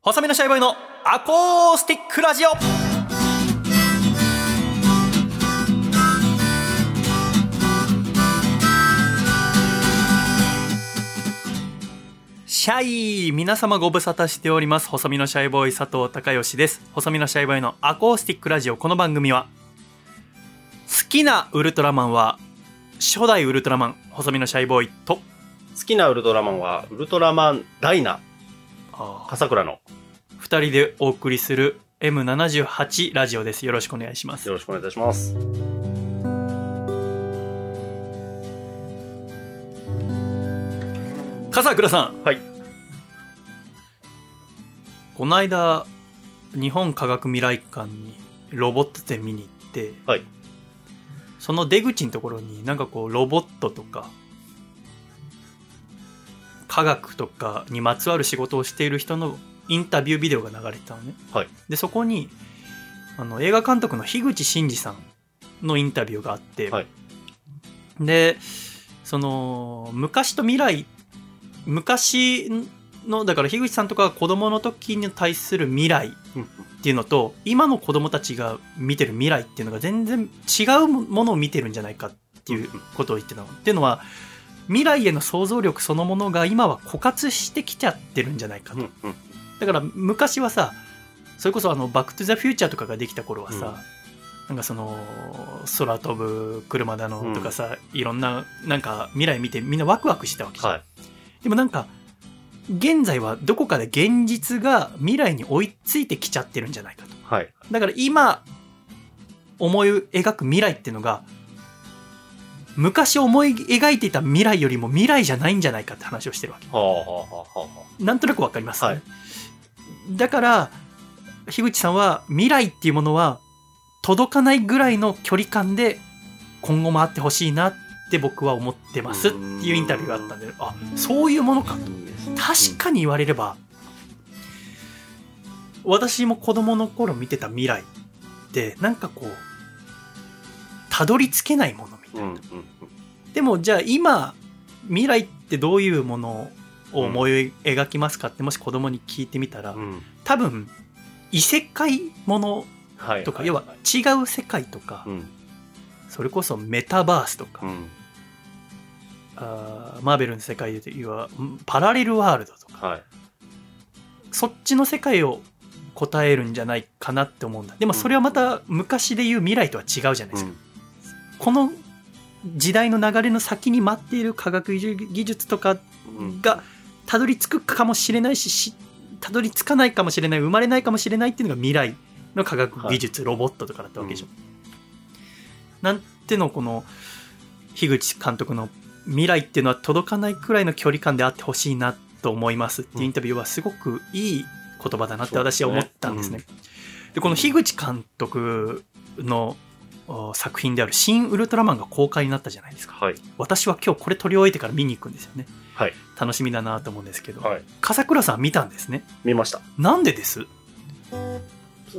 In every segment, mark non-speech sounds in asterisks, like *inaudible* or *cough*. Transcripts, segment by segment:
細身のシャイボーイのアコースティックラジオ。シャイ皆様ご無沙汰しております。細身のシャイボーイ佐藤孝義です。細身のシャイボーイのアコースティックラジオ。この番組は好きなウルトラマンは初代ウルトラマン細身のシャイボーイと好きなウルトラマンは、ウルトラマンダイナ、笠倉の。2人でお送りする M78 ラジオですよろしくお願いしますよろしくお願いいたします。笠倉さんはい。この間日本科学未来館にロボット展見に行って、はいその出口のところになんかこうロボットとか科学とかにまつわる仕事をしている人のインタビュービデオが流れてたのね、はい。でそこにあの映画監督の樋口真嗣さんのインタビューがあって、はい。でその昔と未来昔のだから樋口さんとかが子供の時に対する未来っていうのと今の子供たちが見てる未来っていうのが全然違うものを見てるんじゃないかっていうことを言ってたの。っていうのは未来への想像力そのものが今は枯渇してきちゃってるんじゃないかと。うんうんだから昔はさそれこそあの「バック・トゥ・ザ・フューチャー」とかができた頃はさ、うんなんかその空飛ぶ車だのとかさ、いろんななんか未来見てみんなワクワクしてたわけじゃんはい。でもなんか現在はどこかで現実が未来に追いついてきちゃってるんじゃないかとはい。だから今思い描く未来っていうのが昔思い描いていた未来よりも未来じゃないんじゃないかって話をしてるわけ。はあはあなんとなくわかります、はい。だから樋口さんは未来っていうものは届かないぐらいの距離感で今後もあってほしいなって僕は思ってますっていうインタビューがあったんであそういうものかと。確かに言われれば私も子供の頃見てた未来ってなんかこうたどり着けないものみたいな、うんうんうん。でもじゃあ今未来ってどういうものを思い描きますかってもし子供に聞いてみたら、うん。多分異世界ものはい。とか、要は違う世界とか、うん。それこそメタバースとか、うん。あーマーベルの世界で言うはパラレルワールドとかはい。そっちの世界を答えるんじゃないかなって思うんだ。でもそれはまた昔で言う未来とは違うじゃないですか、この時代の流れの先に待っている科学技術とかうん。がたどり着くかもしれないししたどり着かないかもしれない生まれないかもしれないっていうのが未来の科学技術、ロボットとかだったわけでしょ。なんてのこの樋口監督の未来っていうのは届かないくらいの距離感であってほしいなと思いますっていうインタビューはすごくいい言葉だなって私は思ったんですね。でこの樋口監督のお作品である「新ウルトラマン」が公開になったじゃないですか。はい。私は今日これ取り終えてから見に行くんですよね。はい。楽しみだなと思うんですけど、はい。笠倉さん見たんですね見ました。なんでです？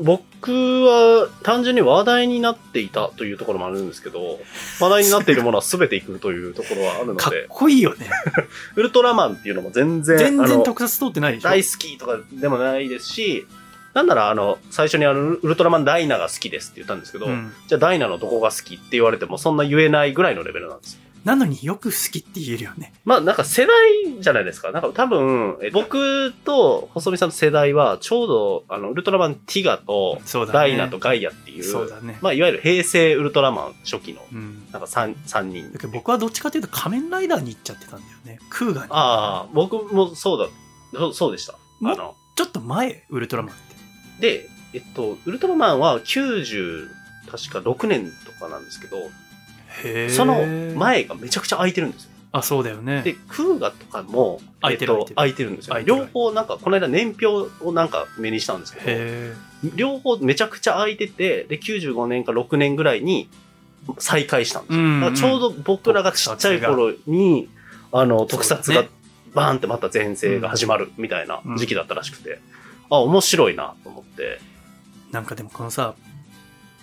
僕は単純に話題になっていたというところもあるんですけど、話題になっているものは全ていくというところはあるのかっで、こいいよね *laughs* ウルトラマンっていうのも全然、全然特撮通ってないでしょ？大好きとかでもないですし、なんならあの、最初にあの、ウルトラマンダイナが好きですって言ったんですけど、うん、じゃあダイナのどこが好きって言われてもそんな言えないぐらいのレベルなんですよ。なのによく好きって言えるよねまあなんか世代じゃないですか。なんか多分、え僕と細見さんの世代はちょうどあの、ウルトラマンティガとダイナとガイアっていう、そうだね、まあいわゆる平成ウルトラマン初期のうん、なんか三三人だ。けど僕はどっちかというと仮面ライダーに行っちゃってたんだよねクーガにああ、僕もそうだ、そうそうでした。もあの、ちょっと前ウルトラマンで、えっと、ウルトラマンは90、確か6年とかなんですけど、その前がめちゃくちゃ空いてるんですよ。あそうだよね。で、クーガとかも、空いてるえっと、空いてる。んですよ。両方なんか、この間年表をなんか目にしたんですけど、へ両方めちゃくちゃ空いてて、で、95年か6年ぐらいに再開したんですよ。うんうんちょうど僕らがちっちゃい頃に、あの、特撮がバーンってまた前世が始まるみたいな時期だったらしくて、あ、面白いなと思って、ーなんかでもこのさ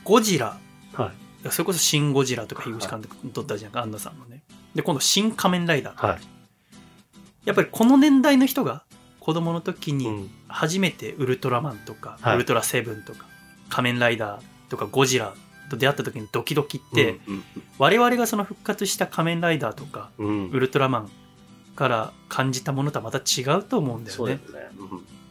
ゴジラはい。それこそ「シン・ゴジラ」とか樋口監督撮ったじゃんか安野さんのねで今度「新仮面ライダー」はい。やっぱりこの年代の人が子供の時にうん。初めてウルトラマンとか、はいウルトラセブンとか仮面ライダーとかゴジラと出会った時にドキドキって、うん、我々がその復活した仮面ライダーとかうん。うんウルトラマンから感じたものとはまた違うと思うんだよねそうですね。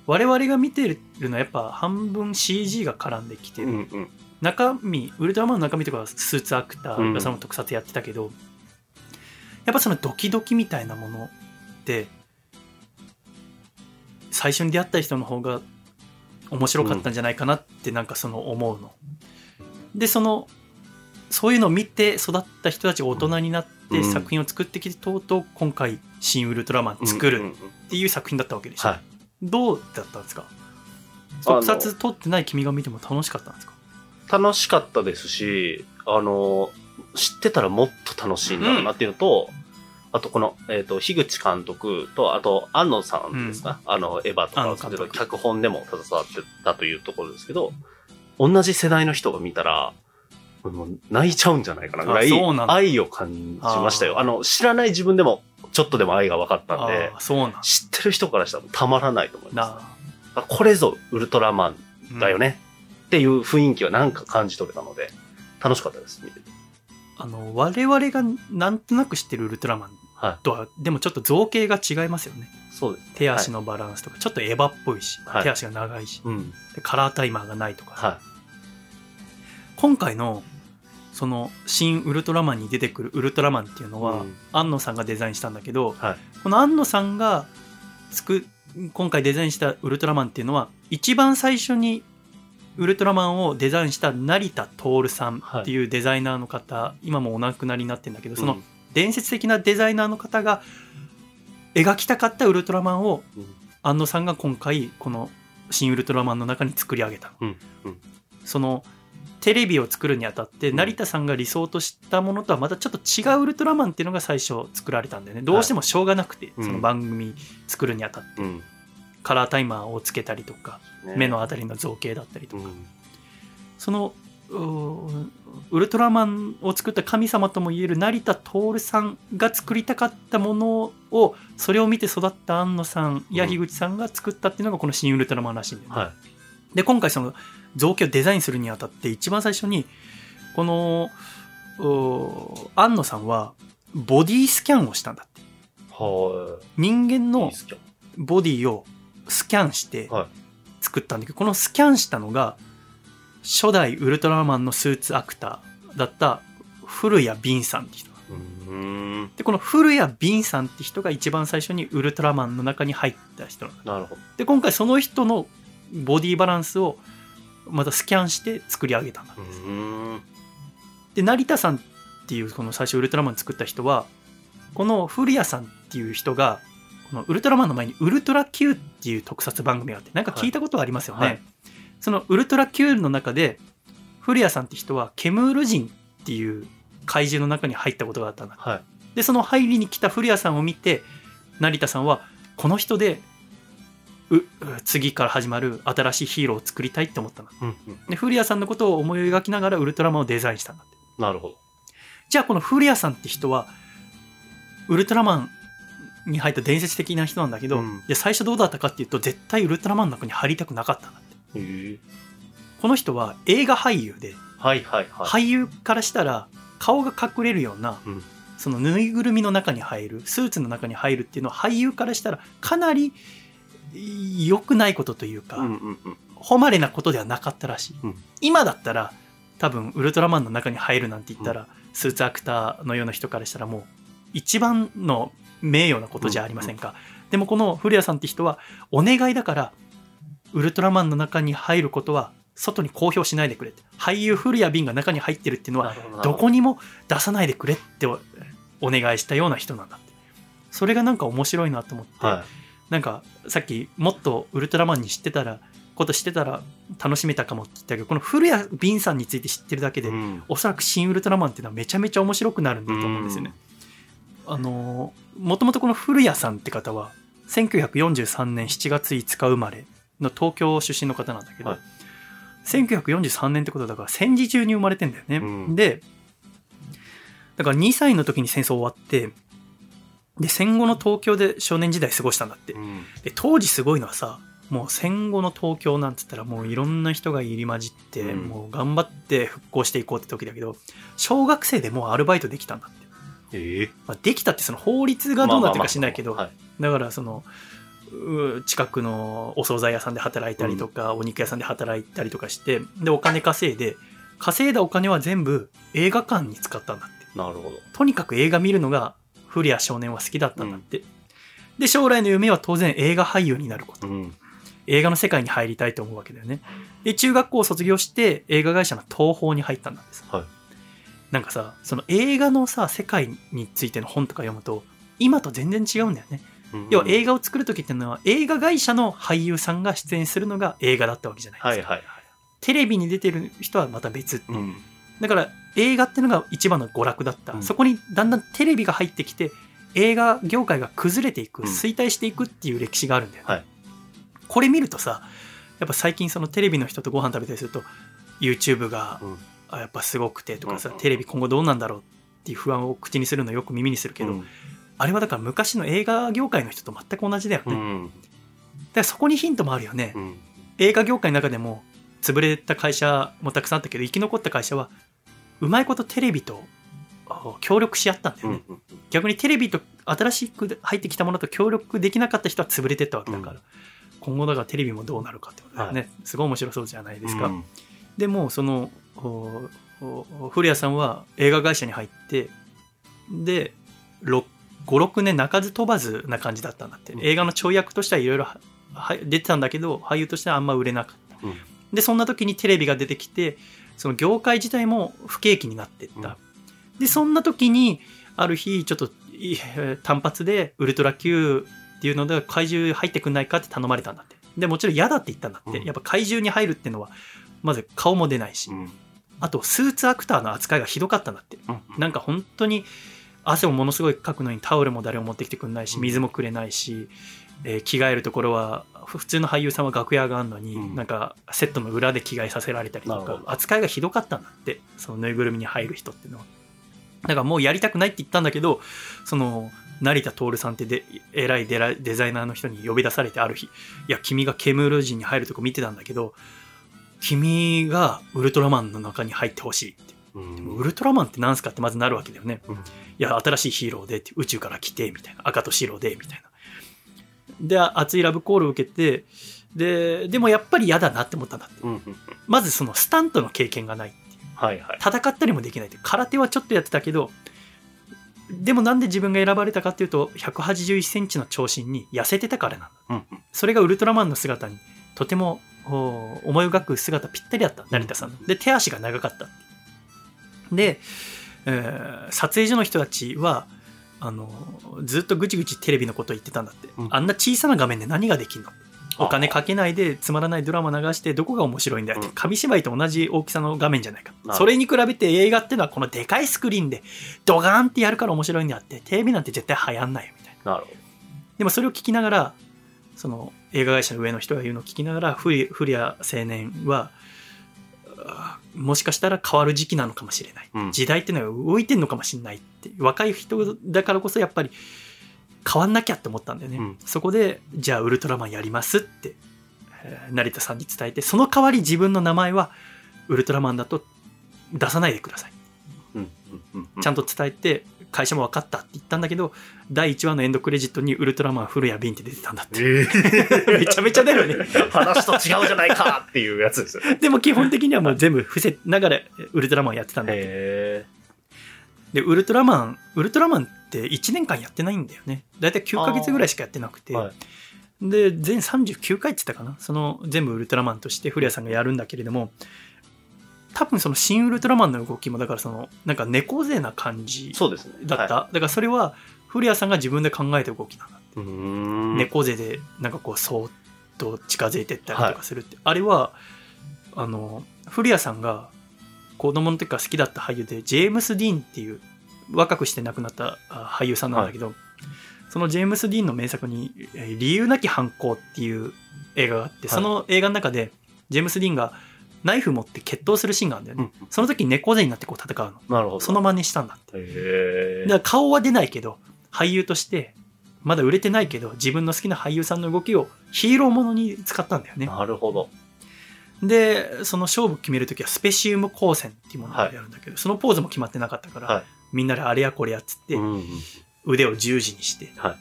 我々が見てるのはやっぱ半分 CG が絡んできてる、うん。うん。中身ウルトラマンの中身とかはスーツアクターがその特撮やってたけど、やっぱそのドキドキみたいなものって最初に出会った人の方が面白かったんじゃないかなってなんかその思うの。でそのそういうのを見て育った人たちが大人になってうん作品を作ってきてとうとう今回「新ウルトラマン」作るうんうんうんっていう作品だったわけでしょ。はい。どうだったんですか？特撮撮ってない君が見ても楽しかったんですか？楽しかったですし、あの、知ってたらもっと楽しいんだろうなっていうのと、あとこの、えっ、と、樋口監督と、あと、安野さんですか、あの、エヴァとかを作ってた安野監督。脚本でも携わってたというところですけど、同じ世代の人が見たら、もう泣いちゃうんじゃないかなぐらい愛を感じましたよ。あの、知らない自分でもちょっとでも愛が分かったんでそうなん知ってる人からしたらたまらないと思います。これぞウルトラマンあだよね、っていう雰囲気はなんか感じ取れたので、楽しかったです、見てて。あの我々がなんとなく知ってるウルトラマンはとはでもちょっと造形が違いますよね。い。そうです。手足のバランスとか、ちょっとエヴァっぽいし、はい。手足が長いしうん。でカラータイマーがないとか、は今回のその新ウルトラマンに出てくるウルトラマンっていうのは、うん。安野さんがデザインしたんだけどい。はい。この安野さんが作今回デザインしたウルトラマンっていうのは一番最初にウルトラマンをデザインした成田徹さんっていうデザイナーの方、今もお亡くなりになってるんだけどその伝説的なデザイナーの方が描きたかったウルトラマンをうん、安野さんが今回この「新ウルトラマン」の中に作り上げた、うん。うん。そのテレビを作るにあたって成田さんが理想としたものとはまたちょっと違うウルトラマンっていうのが最初作られたんだよねどうしてもしょうがなくて、うん。その番組作るにあたって、うん。カラータイマーをつけたりとかね。目のあたりの造形だったりとか、うん。そのウルトラマンを作った神様ともいえる成田徹さんが作りたかったものをそれを見て育った安野さんやうん。樋口さんが作ったっていうのがこの新ウルトラマンらしいんだよね。はで今回その造形をデザインするにあたって一番最初にこの安野さんはボディスキャンをしたんだってい。は人間い。いいのボディをスキャンしてはい作ったんだけど、このスキャンしたのが初代ウルトラマンのスーツアクターだった古谷敏さんって人うーん。でこの古谷敏さんって人が一番最初にウルトラマンの中に入った人なるほど。で今回その人のボディバランスをまたスキャンして作り上げたんだうーん。で成田さんっていうこの最初ウルトラマン作った人はこの古谷さんっていう人がこのウルトラマンの前にウルトラ Q っていう特撮番組があってなんか聞いたことありますよね、はい。はいそのウルトラ Q の中で古谷さんって人はケムール人っていう怪獣の中に入ったことがあったんだはい。でその入りに来た古谷さんを見て成田さんはこの人で次から始まる新しいヒーローを作りたいって思ったんだうんうん。で古谷さんのことを思い描きながらウルトラマンをデザインしたんだってなるほど。じゃあこの古谷さんって人はウルトラマンに入った伝説的な人なんだけど、うんで最初どうだったかっていうと絶対ウルトラマンの中に入りたくなかったんだって。この人は映画俳優で、はいはいはい。俳優からしたら顔が隠れるような、うんそのぬいぐるみの中に入るスーツの中に入るっていうのは俳優からしたらかなり良くないことというか、うんうんうん。誉れなことではなかったらしい、うん。今だったら多分ウルトラマンの中に入るなんて言ったら、スーツアクターのような人からしたらもう一番の名誉なことじゃありませんか、でもこの古谷さんって人はお願いだからウルトラマンの中に入ることは外に公表しないでくれって。俳優古谷敏が中に入ってるっていうのはどど。こにも出さないでくれっておお願いしたような人なんだって。それがなんか面白いなと思って、はなんかさっきもっとウルトラマンに知ってたらこと知ってたら楽しめたかもって言ったけどこの古谷敏さんについて知ってるだけい。で、うん。おそらく新ウルトラマンっていうのはめちゃめちゃ面白くなるんだと思うんですよね。あのもともとこの古谷さんって方は1943年7月5日生まれの東京出身の方なんだけど、はい1943年ってことだから戦時中に生まれてんだよね。うんでだから2歳の時に戦争終わってで、戦後の東京で少年時代過ごしたんだって。うん。で、当時すごいのはさ、もう戦後の東京なんつったらもういろんな人が入り混じって、うんもう頑張って復興していこうって時だけど、小学生でもうアルバイトできたんだって。ええまあ、できたってその法律がどうなってるか知んないけど、だからその、う近くのお惣菜屋さんで働いたりとか、お肉屋さんで働いたりとかして、で、お金稼いで、稼いだお金は全部映画館に使ったんだって。はいなるほど。とにかく映画見るのが古谷少年は好きだったんだって。で、将来の夢は当然映画俳優になること。うん。映画の世界に入りたいと思うわけだよね。で、中学校を卒業して映画会社の東宝に入ったんです。はい。なんかさ、その映画のさ、世界についての本とか読むと、今と全然違うんだよね。要は映画。画を作る時っていうのは映画会社の俳優さんが出演するのが映画だったわけじゃないですか。はいはいはい。テレビに出てる人はまた別ってうん。だから映画っていうのが一番の娯楽だった、うん。そこにだんだんテレビが入ってきて映画業界が崩れていくうん。衰退していくっていう歴史があるんだよね、はい。これ見るとさやっぱ最近そのテレビの人とご飯食べたりすると YouTube がうん。あやっぱすごくてとかさ、うん。テレビ今後どうなんだろうっていう不安を口にするのよく耳にするけど、うん。あれはだから昔の映画業界の人と全く同じだよね、だかうん。らそこにヒントもあるよね、うん。映画業界の中でも潰れた会社もたくさんあったけど生き残った会社はうまいことテレビとあ協力し合ったんだよね、うん。逆にテレビと新しく入ってきたものと協力できなかった人は潰れてったわけだから、うん。今後だからテレビもどうなるかってことだよね、すごい面白そうじゃないですか、うん。でもその古谷さんは映画会社に入ってで56年鳴かず飛ばずな感じだったんだって、うん。映画の跳躍としてはいろいろは出てたんだけど俳優としてはあんま売れなかった。うん。でそんな時にテレビが出てきてその業界自体も不景気になっていった、でそんな時にある日ちょっと単発でウルトラ Q っていうので怪獣入ってくんないかって頼まれたんだって。でもちろん嫌だって言ったんだって、うん。やっぱ怪獣に入るっていうのはまず顔も出ないし、うん。あとスーツアクターの扱いがひどかったんだって。うん。なんか本当に汗をものすごいかくのにタオルも誰も持ってきてくんないしうん。水もくれないし、えー着替えるところはふ普通の俳優さんは楽屋があるのに、うんなんかセットの裏で着替えさせられたりとか扱いがひどかったんだってそのぬいぐるみに入る人っていうのはだからもうやりたくないって言ったんだけどその成田徹さんってで偉いデラデザイナーの人に呼び出されてある日いや君がケムール人に入るとこ見てたんだけど君がウルトラマンの中に入ってほしいってうんウルトラマンって何すかってまずなるわけだよね。うんいや、新しいヒーローでって、宇宙から来て、みたいな。赤と白で、みたいな。で、熱いラブコールを受けて、で、でもやっぱり嫌だなって思ったんだって。うんうん。まずそのスタントの経験がない。はいはい。戦ったりもできないって。空手はちょっとやってたけど、でもなんで自分が選ばれたかっていうと、181センチの長身に痩せてたからなんだ。うんうん。それがウルトラマンの姿にとてもお思い描く姿ぴったりだった成田さんので手足が長かったで、えー撮影所の人たちはあのずっとぐちぐちテレビのこと言ってたんだって、うん。あんな小さな画面で何ができんの？お金かけないでつまらないドラマ流してどこが面白いんだよって、うん。紙芝居と同じ大きさの画面じゃないか。それに比べて映画ってのはこのでかいスクリーンでドガーンってやるから面白いんだって。テレビなんて絶対流行んないよみたいな。なるほでもそれを聞きながら、その映画会社の上の人が言うのを聞きながら、古古谷青年は、もしかしたら変わる時期なのかもしれない。うん時代っていうのは動いてんのかもしれないって。若い人だからこそやっぱり変わんなきゃって思ったんだよね。うんそこで、じゃあウルトラマンやりますって、えー成田さんに伝えて、その代わり自分の名前はウルトラマンだと出さないでください。うん。ちゃんと伝えて、会社も分かったって言ったんだけど、第1話のエンドクレジットにウルトラマン古谷ビンって出てたんだって。ええ *laughs* めちゃめちゃだよね。話と違うじゃないかっていうやつですよ。でも基本的にはもう全部伏せながらウルトラマンやってたんだって。へで、ウルトラマン、ウルトラマンって1年間やってないんだよね。だいたい9ヶ月ぐらいしかやってなくて。え。はい。で、全39回って言ったかな。その全部ウルトラマンとして古谷さんがやるんだけれども、多分その新ウルトラマンの動きも、だからその、なんか猫背な感じそうですね。だった。はだからそれは古谷さんが自分で考えた動きなんだって。猫背でなんかこうそーっと近づいてったりとかするって、あれはあの古谷さんが子供の時から好きだった俳優でジェームス・ディーンっていう若くして亡くなったあ俳優さんなんだけど、そのジェームス・ディーンの名作に「えー理由なき犯行」っていう映画があって、いその映画の中でジェームス・ディーンがナイフ持って決闘するシーンがあるんだよね、うんその時に猫背になってこう戦うの。なるほど。その真似したんだって。へえ。だから顔は出ないけど俳優としてまだ売れてないけど自分の好きな俳優さんの動きをヒーローものに使ったんだよね。なるほど。でその勝負決めるときはスペシウム光線っていうものをやるんだけど、そのポーズも決まってなかったから、はい。みんなであれやこれやっつって、うんうん。腕を十字にして、はい。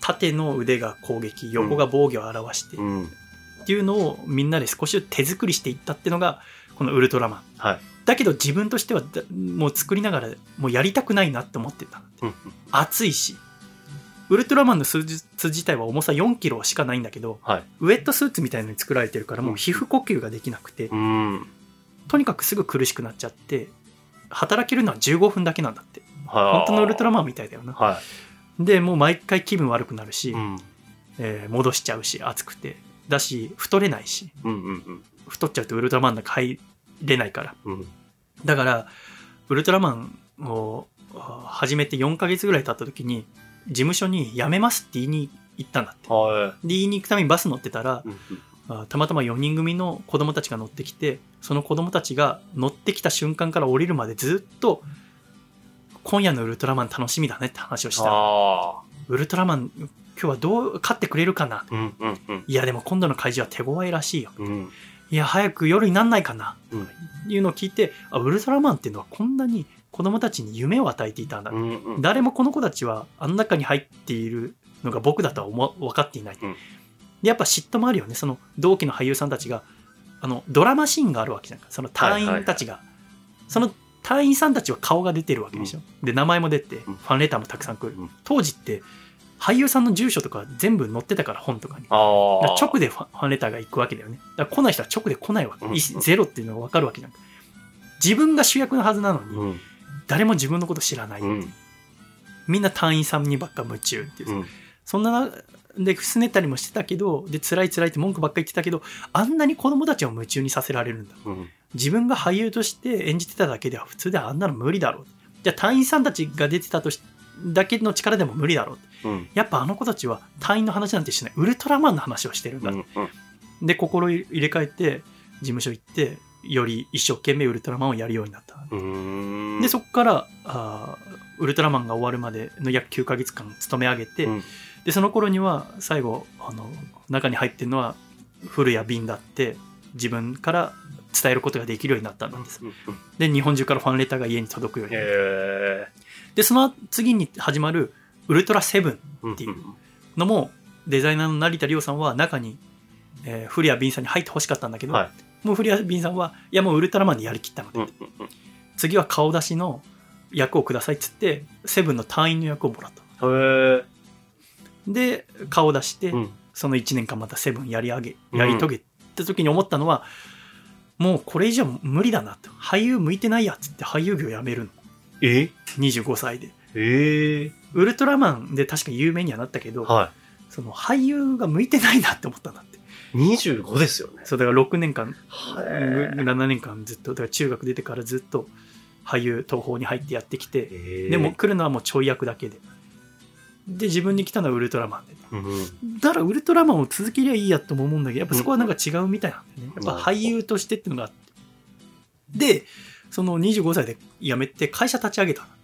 縦の腕が攻撃横が防御を表して、うん。っていうのをみんなで少し手作りしていったっていうのがこのウルトラマンはい。だけど自分としてはだもう作りながらもうやりたくないなって思ってたうんうん熱いしウルトラマンのスーツ自体は重さ4キロしかないんだけどはい。ウェットスーツみたいのに作られてるからもう皮膚呼吸ができなくてうん。とにかくすぐ苦しくなっちゃって働けるのは15分だけなんだって本本当のウルトラママンみたいだよなはでもう毎回気分悪くなるし、い。うん。えー戻しちゃうし暑くてだし太れないしうんうんうん。太っちゃうとウルトラマンの中入れないからうん。だからウルトラマンをあ始めて4ヶ月ぐらい経った時に事務所に辞めますって言いに行ったんだってはで言いに行くためにバス乗ってたらい。うんあたまたま4人組の子供たちが乗ってきてその子供たちが乗ってきた瞬間から降りるまでずっと今夜のウルトラマン楽しみだねって話をした。ウルトラマン今日はどう勝ってくれるかな。うんうんうん。いやでも今度の怪獣は手強いらしいよ。うん。いや早く夜になんないかな。うん。いうのを聞いてあウルトラマンっていうのはこんなに子供たちに夢を与えていたんだ、うんうん。誰もこの子たちはあの中に入っているのが僕だとは思分かっていない、うん。でやっぱ嫉妬もあるよね。その同期の俳優さんたちがあのドラマシーンがあるわけじゃん。かその隊員たちが、その隊員さんたちは顔が出てるわけでしょ、で名前も出てフうん。ァンレターもたくさん来る、うん。当時って俳優さんの住所とか全部載ってたから本とかにああ。だから直でファンレターが行くわけだよね。だから来ない人は直で来ないわけ。うんいゼロっていうのが分かるわけじゃん。自分が主役のはずなのに、うん。誰も自分のこと知らない。うん。みんな隊員さんにばっか夢中っていう。うん。そんな、で、すねたりもしてたけど、で、辛い辛いって文句ばっかり言ってたけど、あんなに子供たちを夢中にさせられるんだ。うん。自分が俳優として演じてただけでは普通ではあんなの無理だろう。じゃあ隊員さんたちが出てたとし、だけの力でも無理だろう。うん。やっぱあの子たちは隊員の話なんてしてない。ウルトラマンの話をしてるんだ。うん。で心入れ替えて事務所行ってより一生懸命ウルトラマンをやるようになった、うん。でそこからあーウルトラマンが終わるまでの約9ヶ月間勤め上げて、うんでその頃には最後あの中に入ってるのは古谷瓶だって自分から伝えることができるようになったんですうん。で日本中からファンレターが家に届くようになるへえ。でその次に始まるウルトラセブンうんっていうのもデザイナーの成田凌さんは中に、えー古谷瓶さんに入ってほしかったんだけど、はい。もう古谷瓶さんはいやもうウルトラマンでやりきったので、うん。次は顔出しの役をくださいっつってセブンの隊員の役をもらったへえ。で顔出して、うん。その1年間またセブンやり上げうんやり遂げた時に思ったのは、もうこれ以上無理だなと俳優向いてないやっつって俳優業やめるのえ？25歳でええ。ウルトラマンで確か有名にはなったけど、はその俳優が向いてないなって思ったんだってい。25ですよね。そうだから6年間へえ。7年間ずっとだから中学出てからずっと俳優東宝に入ってやってきてええでも、来るのはもうちょい役だけでで自分に来たのはウルトラマンでうん。だからウルトラマンを続けりゃいいやとも思うんだけどやっぱそこはなんか違うみたいなんだよねうんやっぱ俳優としてっていうのがあってでその25歳で辞めて会社立ち上げたんだって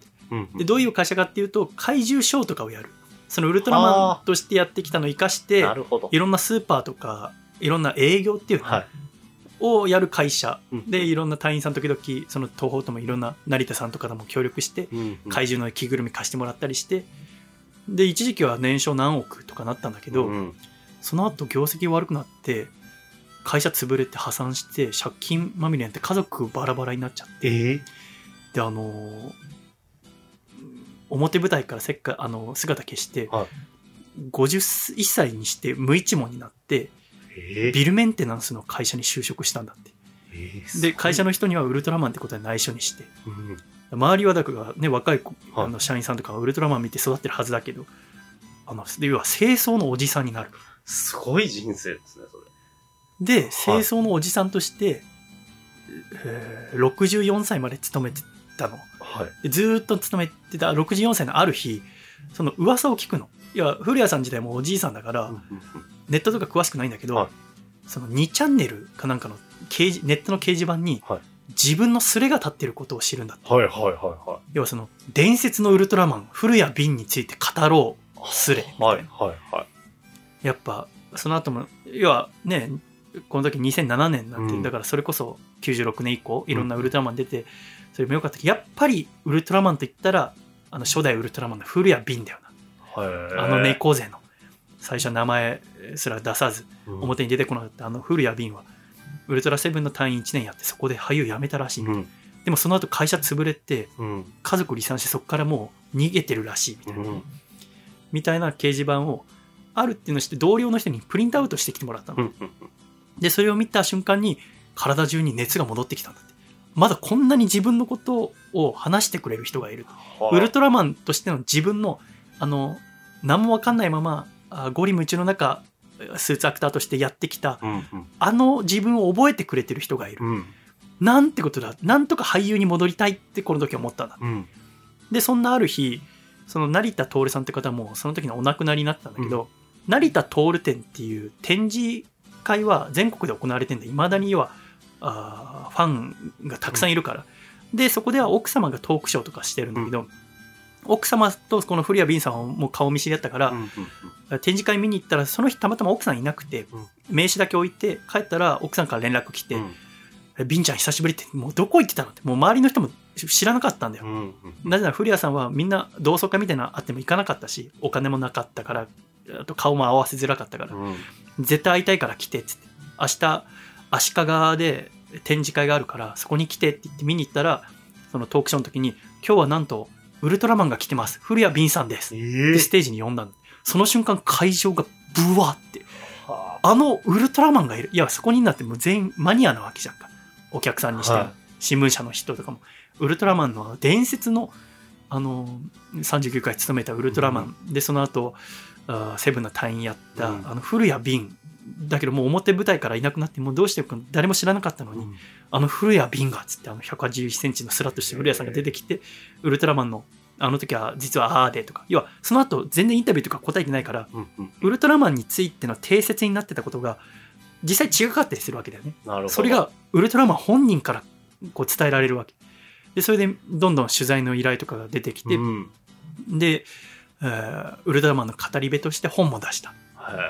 うん。でどういう会社かっていうと怪獣ショーとかをやるそのウルトラマンとしてやってきたのを生かして。いろんなスーパーとかいろんな営業っていうのはい。をやる会社うんでいろんな隊員さん時々その東宝ともいろんな成田さんとかとも協力してうん。怪獣の着ぐるみ貸してもらったりしてで一時期は年商何億とかなったんだけど、うん。その後業績悪くなって会社潰れて破産して借金まみれになって家族バラバラになっちゃってええ。であのー表舞台からせっかあの姿消して、はい。51歳にして無一文になってええ。ビルメンテナンスの会社に就職したんだって。ええで会社の人にはウルトラマンってことで内緒にして。うん。周りはだからね若いあの社員さんとかはウルトラマン見て育ってるはずだけどあの要は清掃のおじさんになる。すごい人生ですね、それ。で清掃のおじさんとして、えー64歳まで勤めてたのはい。でずーっと勤めてた64歳のある日その噂を聞くのいや古谷さん自体もおじいさんだから、ネットとか詳しくないんだけど、はいその2チャンネルかなんかの掲示ネットの掲示板に、はい自分のスレが立ってることを知るんだって。はいはいはいは要はその、伝説のウルトラマン、古谷瓶について語ろう、スレ。はいはいはい。やっぱ、その後も、要はね、この時2007年なんて、うんだからそれこそ96年以降、いろんなウルトラマン出て、それもよかったけど、やっぱりウルトラマンと言ったら、あの初代ウルトラマンの古谷瓶だよはいな。あの猫背の、最初は名前すら出さず、うん表に出てこなかったあの古谷瓶は、ウルトラセブンの隊員1年やって、そこで俳優辞めたらしい。うん。でもその後会社潰れて、うん。家族離散してそこからもう逃げてるらしいみたいな、うん。みたいな掲示板をあるっていうのをして同僚の人にプリントアウトしてきてもらったの、うん。でそれを見た瞬間に体中に熱が戻ってきたんだってまだこんなに自分のことを話してくれる人がいる、ウルトラマンとしての自分のあの何も分かんないままあゴリ夢中の中スーツアクターとしてやってきたうん。うん。あの自分を覚えてくれてる人がいる、うん。なんてことだなんとか俳優に戻りたいってこの時思ったんだうん。でそんなある日その成田徹さんって方もその時にお亡くなりになったんだけど、成田徹展っていう展示会は全国で行われてんだいまだに要はあーファンがたくさんいるから、でそこでは奥様がトークショーとかしてるんだけど、奥様とこの古谷敏さんはもう顔見知りだったから、うん。展示会見に行ったらその日たまたま奥さんいなくて、うん名刺だけ置いて帰ったら奥さんから連絡来てうん。「えビンちゃん久しぶり」ってもうどこ行ってたのってもう周りの人も知らなかったんだようん。なぜなら古谷さんはみんな同窓会みたいなのあっても行かなかったしお金もなかったからあと顔も合わせづらかったから、うん。絶対会いたいから来てっつって明日足利で展示会があるからそこに来てって言って見に行ったらそのトークショーの時に今日はなんとウルトラマンが来てます。古谷敏さんです。えでステージに呼んだの。その瞬間会場がブワーって。はあ。のウルトラマンがいる。いやそこになってもう全員マニアなわけじゃんか。お客さんにしても、はい。新聞社の人とかも。ウルトラマンの伝説のあの39回務めたウルトラマン、でその後あーセブンの隊員やった、うん。あの古谷敏だけどもう表舞台からいなくなってもうどうしてか誰も知らなかったのに、あの古谷敏がっつってあの181センチのスラッとして古谷さんが出てきてウルトラマンのあの時は実はああでとか要はその後全然インタビューとか答えてないからうん。うん。ウルトラマンについての定説になってたことが実際違かったりするわけだよね。なるほど。それがウルトラマン本人からこう伝えられるわけ。で、それでどんどん取材の依頼とかが出てきて、うん。で、えーウルトラマンの語り部として本も出した。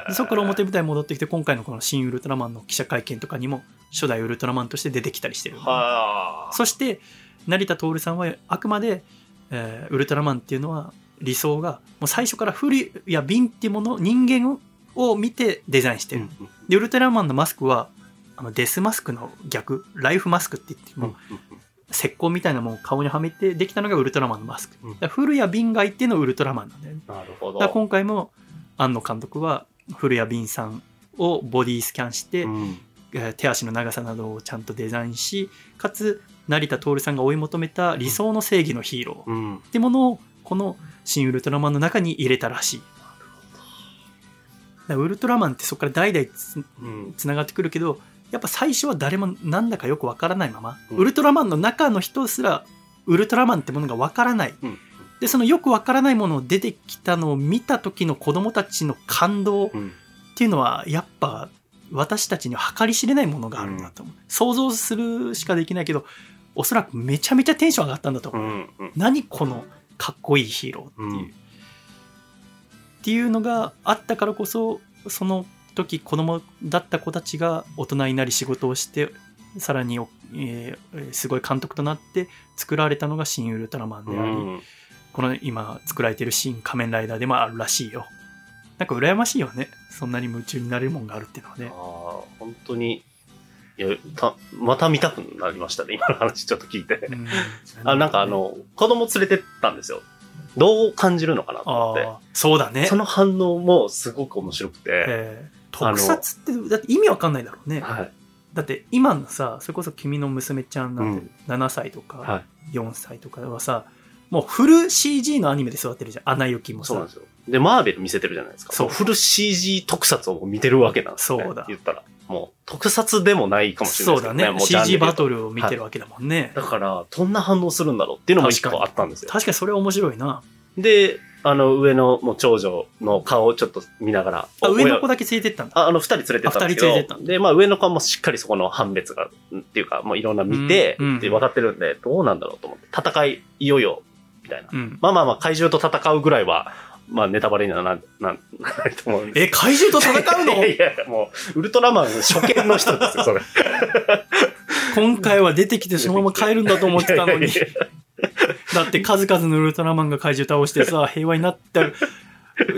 でそこから表舞台に戻ってきて、今回のこの新ウルトラマンの記者会見とかにも初代ウルトラマンとして出てきたりしてる。はあ。そして、成田徹さんはあくまで、えーウルトラマンっていうのは理想が、もう最初から古いや瓶っていうもの、人間を見てデザインしてる。で、ウルトラマンのマスクは、あのデスマスクの逆、ライフマスクって言っても、石膏みたいなものを顔にはめてできたのがウルトラマンのマスク。うん古谷瓶がいてのウルトラマンなんだよね。なるほど。今回も、庵野監督は古谷瓶さんをボディスキャンして、うんえー手足の長さなどをちゃんとデザインし、かつ、成田徹さんが追い求めた理想の正義のヒーローうん。ってものを、この新ウルトラマンの中に入れたらしい。ウルトラマンってそこから代々つうん。つながってくるけどやっぱ最初は誰もなんだかよくわからないまま、うんウルトラマンの中の人すらウルトラマンってものがわからないうん。でそのよくわからないものを出てきたのを見た時の子供たちの感動っうん。ていうのはやっぱ私たちには計り知れないものがあるんだと思う、想像するしかできないけどおそらくめちゃめちゃテンション上がったんだと思う、うん。うん。何このかっこいいヒーローっていう、うんっていうのがあったからこそその時子供だった子たちが大人になり仕事をしてさらに、えーすごい監督となって作られたのが新ウルトラマンであり、うん。この今作られてる新仮面ライダーでもあるらしいよなんか羨ましいよねそんなに夢中になれるもんがあるっていうのはああね、本当に、いや、た、また見たくなりましたね。今の話ちょっと聞いて。うんあ、なんかあの、子供連れてったんですよ。どう感じるのかなと思って。そうだねその反応もすごく面白くて。えー特撮ってだって意味わかんないだろうね、はい。だって今のさそれこそ君の娘ちゃんなんてうん7歳とかはい。4歳とかはさもうフル CG のアニメで育ってるじゃん「アナ雪」もさそうなんですよ。で、マーベル見せてるじゃないですか。そうフル CG 特撮を見てるわけなんですよ、ね。そうだ言ったら。もう、特撮でもないかもしれないですね。そうだね CG バトルを見てるわけだもんね、だから、どんな反応するんだろうっていうのも一個あったんですよ。確かにそれは面白いなで、あの、上のもう長女の顔をちょっと見ながら。あ、上の子だだけ連れてったんだ。あ、あの、二人連れてったんですけど。あ二人連れてったんだで、まあ、上の子はもうしっかりそこの判別が、っていうか、もういろんな見て、うんうんで、分かってるんで、どうなんだろうと思って。戦い、いよいよ、みたいな。うん。まあまあまあ、怪獣と戦うぐらいは、まあ、ネタバレにはな、な、なないと思うんですえ、怪獣と戦うの？*laughs* いやいや、もう、ウルトラマン初見の人ですよ、それ。*laughs* 今回は出てきてそのまま帰るんだと思ってたのにだって数々のウルトラマンが怪獣倒してさ、*laughs* 平和になった。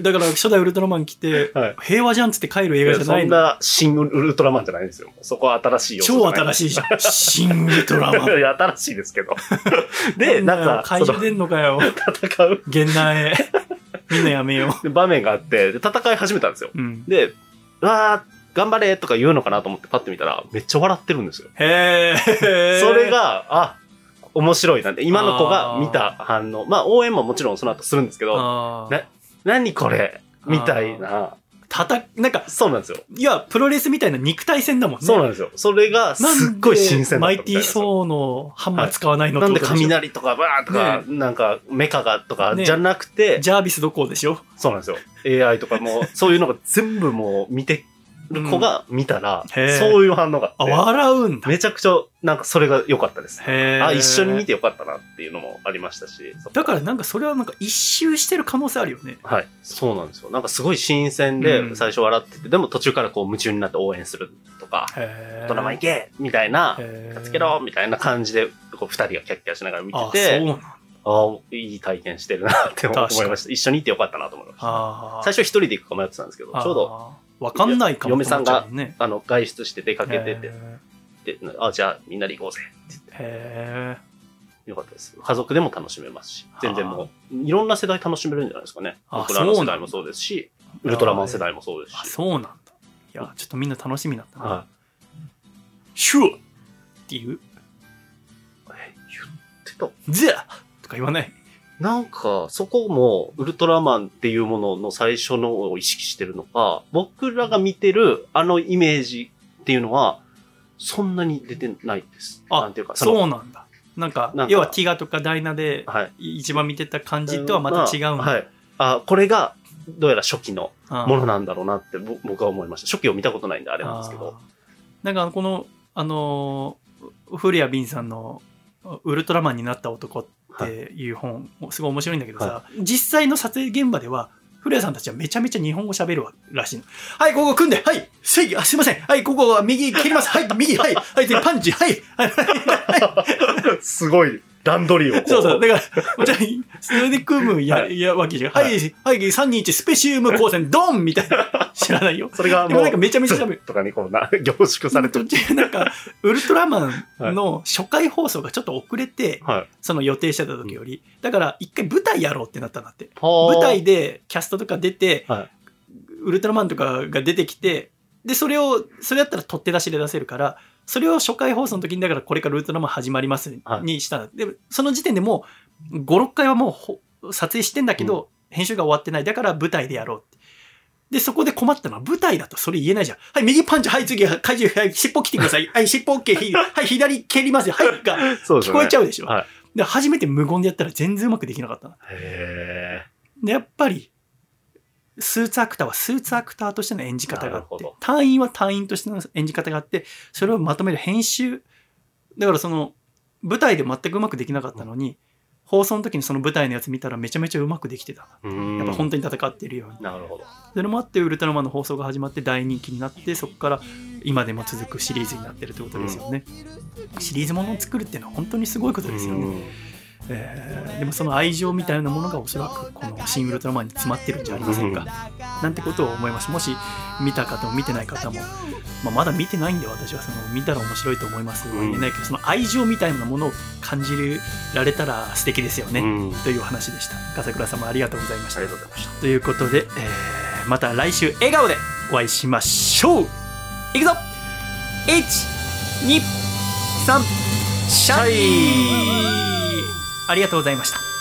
だから初代ウルトラマン来て、はい平和じゃんっつって帰る映画じゃないの。そんな新ウルトラマンじゃないんですよ。そこは新しい要素超新しいじゃん。新ウルトラマン。*laughs* いや、新しいですけど。*laughs* で、なんか、怪獣出んのかよ。戦う現代。みんなやめよ *laughs* 場面があって、で戦い始めたんですよ。う。うん。で、うわー、頑張れとか言うのかなと思ってパッて見たら、めっちゃ笑ってるんですよ。へえ。それ、が、あ、面白いなんて、今の子が見た反応。まあ、応援ももちろんその後するんですけど、あーな何これ？みたいな。たた、なんか、そうなんですよ。いや、プロレスみたいな肉体戦だもんね。そうなんですよ。それが、すっごい新鮮マイティーソーのハンマー使わないのなんで雷とかバーとか、なんかメカがとかねじゃなくて、ジャービスどこうでしょ？そうなんですよ。AI とかも、そういうのが全部もう見てる子が見たら、そういう反応があ、あって、笑うんだ。めちゃくちゃ、なんかそれが良かったです。あ、一緒に見てよかったなっていうのもありましたし。だからなんかそれはなんか一周してる可能性あるよね。はい。そうなんですよ。なんかすごい新鮮でう、ん最初笑ってて、でも途中からこう夢中になって応援するとか、へドラマ行けみたいな、へーつけろみたいな感じで、こう二人がキャッキャしながら見てあ、そうて、なんだ。ああ、いい体験してるなって思いました。一緒に行ってよかったなと思いました。最初一人で行くか迷ってたんですけど、ちょうど、ど。わかんないかも嫁さんが。あの、外出して出かけててへ、であ、じゃあみんなで行こうぜって言っーへてよかったです。家族でも楽しめますし、全然もう、いろんな世代楽しめるんじゃないですかね。あ僕らの世代もそうですし、ウルトラマン世代もそうですし。そうなんだ。いや、ちょっとみんな楽しみになったな。はシューっていう、い。え言ってたゼアとか言わない。なんか、そこも、ウルトラマンっていうものの最初のを意識してるのか、僕らが見てるあのイメージっていうのは、そんなに出てないです。あなんていうか、のそうなんだ。なんか、要はティガとかダイナではい。一番見てた感じとはまた違うんだ。はい。あ、これが、どうやら初期のものなんだろうなってぼ僕は思いました。初期を見たことないんであれなんですけど。なんかこの、あのー、古谷敏さんのウルトラマンになった男っていう本、すごい面白いんだけどさ、は実際の撮影現場では、古谷さんたちはめちゃめちゃ日本語喋るらしいの。はい、ここ組んで、はい、せい、あ、すいません、はい、ここは右蹴ります、はい、右、はい、はい、でパンチ、はい、はい、はい、*laughs* すごい、段取りをこそうそう。だから、もちろん、それで組むや、はいやわけじゃん。ははいい、はい、321スペシウム光線、ドンみたいな。*laughs* 知らないよ。それがもう、でもなんかめちゃめちゃ喋る。とかにこうな、凝縮されて途る。中なんか、ウルトラマンの初回放送がちょっと遅れて、はい。その予定してた時より。だから、一回舞台やろうってなったんだって。舞舞台でキャストとか出て、はいウルトラマンとかが出てきて、で、それを、それやったら取って出しで出せるから、それを初回放送の時に、だからこれからウルトラマン始まりますはいにしたんだで、その時点でもう、5、6回はもうほ撮影してんだけど、編集が終わってない。だから舞台でやろうって。で、そこで困ったのは舞台だとそれ言えないじゃん。はい、右パンチ、はい、次、怪獣、はい、尻尾切ってください。はい、尻尾 OK、ひ *laughs* はい、左蹴りますよ。はい、が。聞こえちゃうでしょ。はい。で、初めて無言でやったら全然うまくできなかったの。へで、やっぱり、スーツアクターはスーツアクターとしての演じ方があって隊員は隊員としての演じ方があって、それをまとめる編集。だからその、舞台で全くうまくできなかったのに、放送の時にその舞台のやつ見たらめちゃめちゃうまくできてた。やっぱ本当に戦っているように。なるほど。それもあって、ウルトラマンの放送が始まって大人気になって、そこから今でも続くシリーズになってるってことですよね。シリーズものを作るっていうのは本当にすごいことですよね。うんえーでもその愛情みたいなものがおそらくこの「シン・ウルトラマン」に詰まってるんじゃありませんか、なんてことを思います。もし見た方も見てない方も、まあ、まだ見てないんで私はその見たら面白いと思います。は言えないけど、その愛情みたいなものを感じられたら素敵ですよね、うん。というお話でした。笠倉様ありがとうございました。ありがとうございました。ということで、えーまた来週笑顔でお会いしましょう。いくぞ。123シャイありがとうございました。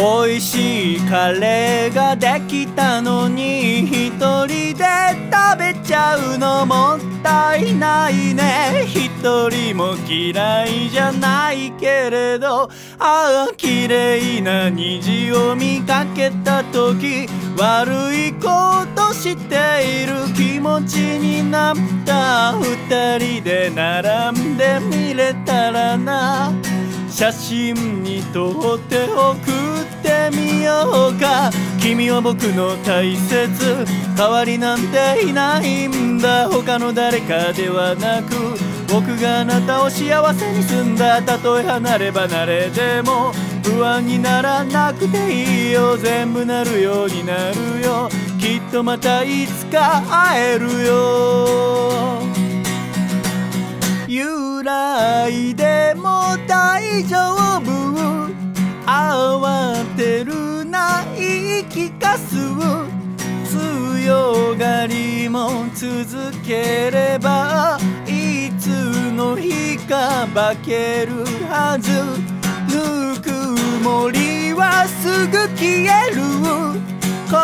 美味しいカレーができたのに一人で食べちゃうのもったいないね。一人も嫌いじゃないけれどああ綺麗な虹を見かけた時悪いことしている気持ちになった。二人で並んでみれたらな。写真に撮って送ってみようか君は僕の大切代わりなんていないんだ。他の誰かではなく僕があなたを幸せにすんだたとえ離れ離れでも不安にならなくていいよ全部なるよ。うになるよきっとまたいつか会えるよ。由来でも大丈夫。てるな言い聞かす強がりも続ければいつの日か化けるはず。ぬくもりはすぐ消える。言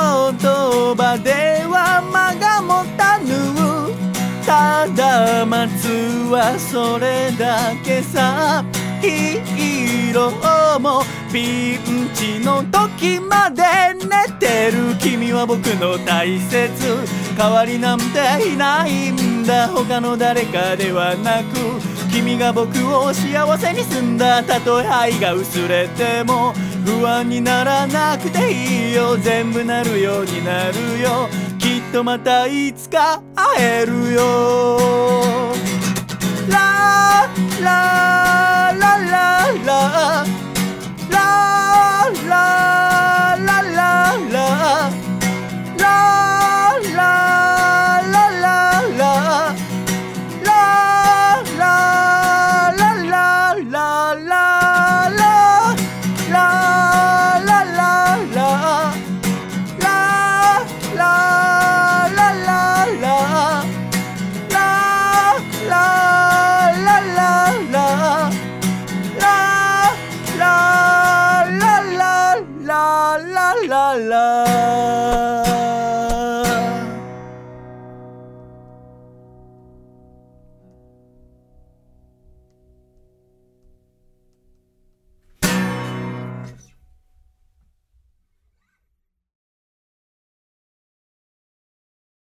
葉では間が持たぬただ待つはそれだけさヒーローもピンチの時まで寝てる君は僕の大切代わりなんていないんだ他の誰かではなく君が僕を幸せにすんだたとえ愛が薄れても不安にならなくていいよ全部なるようになるよ。きっとまたいつか会えるよ。ララララララ。love.